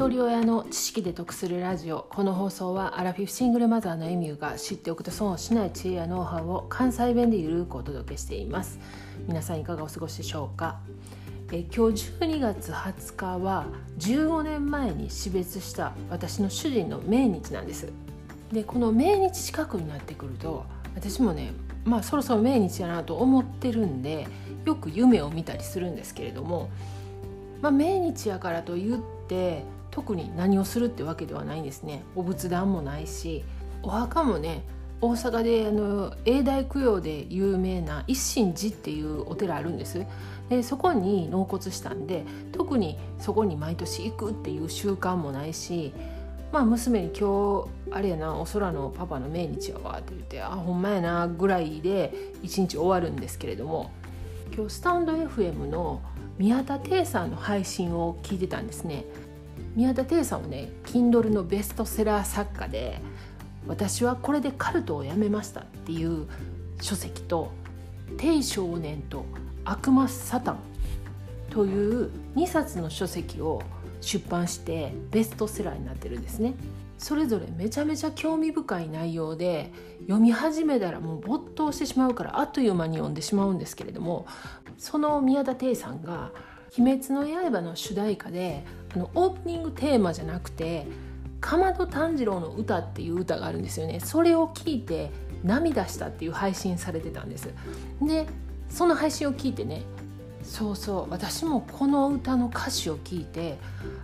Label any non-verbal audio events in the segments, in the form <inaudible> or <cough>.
一人親の知識で得するラジオ。この放送はアラフィフシングルマザーのエミューが知っておくと損をしない知恵やノウハウを関西弁でゆるくお届けしています。皆さんいかがお過ごしでしょうか？え今日12月20日は15年前に死別した私の主人の命日なんです。でこの命日近くになってくると私もねまあそろそろ命日やなと思ってるんでよく夢を見たりするんですけれどもまあ、命日やからと言って特に何をするってわけではないんですね。お仏壇もないしお墓もね大阪であの永代供養で有名な一心寺っていうお寺あるんです。でそこに納骨したんで特にそこに毎年行くっていう習慣もないしまあ娘に今日あれやなお空のパパの命日やわって言ってあほんまやなぐらいで一日終わるんですけれども今日スタンド FM の宮田圭さんの配信を聞いてたんですね。宮田圭さんはね Kindle のベストセラー作家で「私はこれでカルトをやめました」っていう書籍と「低少年と悪魔サタン」という2冊の書籍を出版してベストセラーになってるんですね。それぞれめちゃめちゃ興味深い内容で読み始めたらもう没頭してしまうからあっという間に読んでしまうんですけれどもその宮田貞さんが「鬼滅の刃」の主題歌であのオープニングテーマじゃなくて「かまど炭治郎の歌」っていう歌があるんですよねそれを聞いて涙したっていう配信されてたんですでその配信を聞いてねそうそう私もこの歌の歌詞を聞いて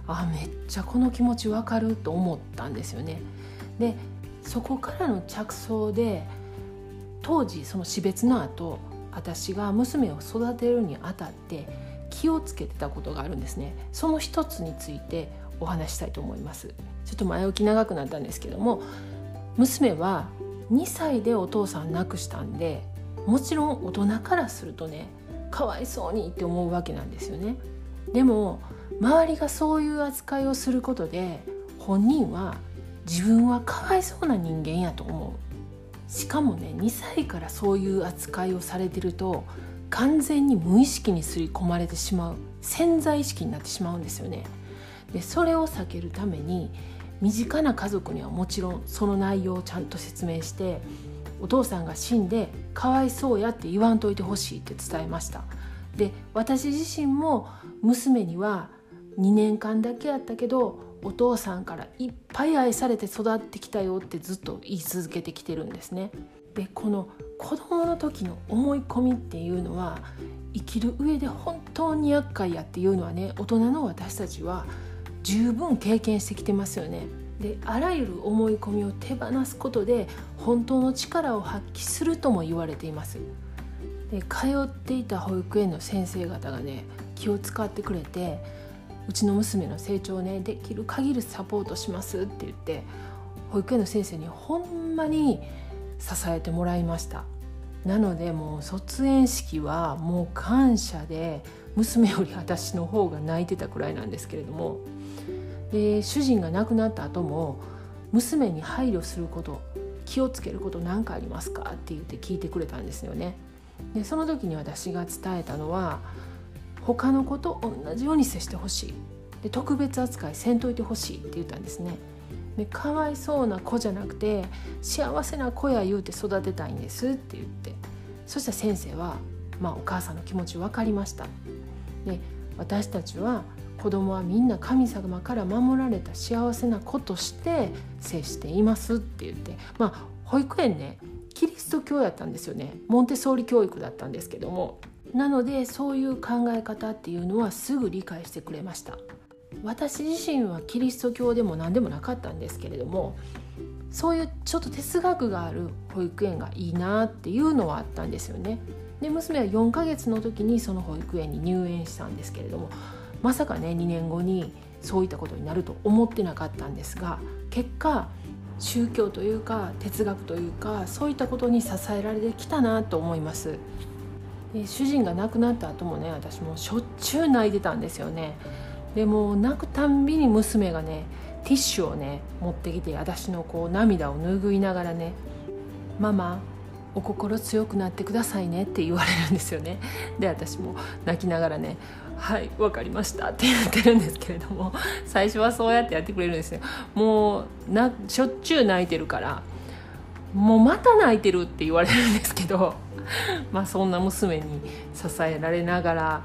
あめっちゃこの気持ちわかると思ったんですよね。でそこからの着想で当時その死別の後私が娘を育てるにあたって気をつけてたことがあるんですね。その一つについてお話したいと思います。ちょっと前置き長くなったんですけども娘は2歳でお父さん亡くしたんでもちろん大人からするとねかわいそうにって思うわけなんですよね。でも周りがそういう扱いをすることで本人は自分はかわいそうな人間やと思う。しかもね2歳からそういう扱いをされてると完全に無意識に刷り込まれてしまう潜在意識になってしまうんですよねでそれを避けるために身近な家族にはもちろんその内容をちゃんと説明してお父さんが死んでかわいそうやって言わんといてほしいって伝えましたで私自身も娘には2年間だけやったけどお父さんからいっぱい愛されて育ってきたよってずっと言い続けてきてるんですね。でこの子供の時の思い込みっていうのは生きる上で本当に厄介やっていうのはね大人の私たちは十分経験してきてますよね。であらゆる思い込みを手放すことで本当の力を発揮するとも言われています。で通っていた保育園の先生方がね気を使ってくれてうちの娘の成長をねできる限りサポートしますって言って保育園の先生にほんまに支えてもらいましたなのでもう卒園式はもう感謝で娘より私の方が泣いてたくらいなんですけれどもで主人が亡くなった後も娘に配慮すること気をつけること何かありますか？って言って聞いてくれたんですよね。でその時に私が伝えたのは他の子と同じように接してほしいで特別扱いせんといてほしいって言ったんですね。でかわいそうな子じゃなくて幸せな子や言うて育てたいんですって言ってそしたら先生は、まあ、お母さんの気持ち分かりました。で私たちは子供はみんな神様から守られた幸せな子として接していますって言ってまあ保育園ねキリスト教やったんですよね。モンテソーリ教育だったんですけども。なのでそういう考え方っていうのはすぐ理解してくれました。私自身はキリスト教でも何でもなかったんですけれどもそういうちょっと哲学がある保育園がいいなっていうのはあったんですよね。で娘は4ヶ月の時にその保育園に入園したんですけれどもまさかね2年後にそういったことになると思ってなかったんですが結果宗教というか哲学というかそういったことに支えられてきたなと思います。で主人が亡くなった後もね私もしょっちゅう泣いてたんですよね。でも泣くたんびに娘がねティッシュをね持ってきて私のこう涙を拭いながらね「ママお心強くなってくださいねって言われるんですよね。<laughs> で私も泣きながらね「はい分かりました」って言ってるんですけれども <laughs> 最初はそうやってやってくれるんですよ。もうなしょっちゅう泣いてるからもうまた泣いてるって言われるんですけど <laughs> まあそんな娘に支えられながら、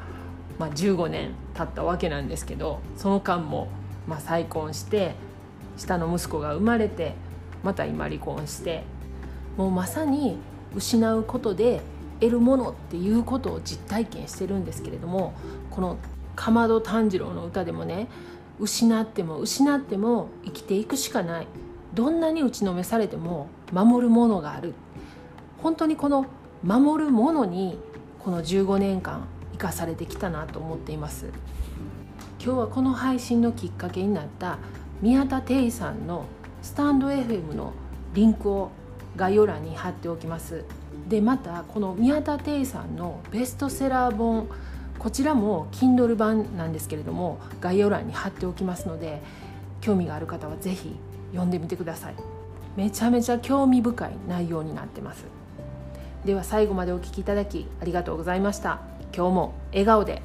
まあ、15年経ったわけなんですけどその間も、まあ、再婚して下の息子が生まれてまた今離婚してもうまさに失うことで得るものっていうことを実体験してるんですけれどもこのかまど炭治郎の歌でもね失っても失っても生きていくしかない。どんなに打ちのめされても守るものがある。本当にこの守るものにこの15年間生かされてきたなと思っています。今日はこの配信のきっかけになった宮田定さんのスタンド FM のリンクを概要欄に貼っておきます。でまたこの宮田定さんのベストセラー本こちらも Kindle 版なんですけれども概要欄に貼っておきますので興味がある方は是非読んでみてください。めちゃめちゃ興味深い内容になってます。では最後までお聴きいただきありがとうございました。今日も笑顔で。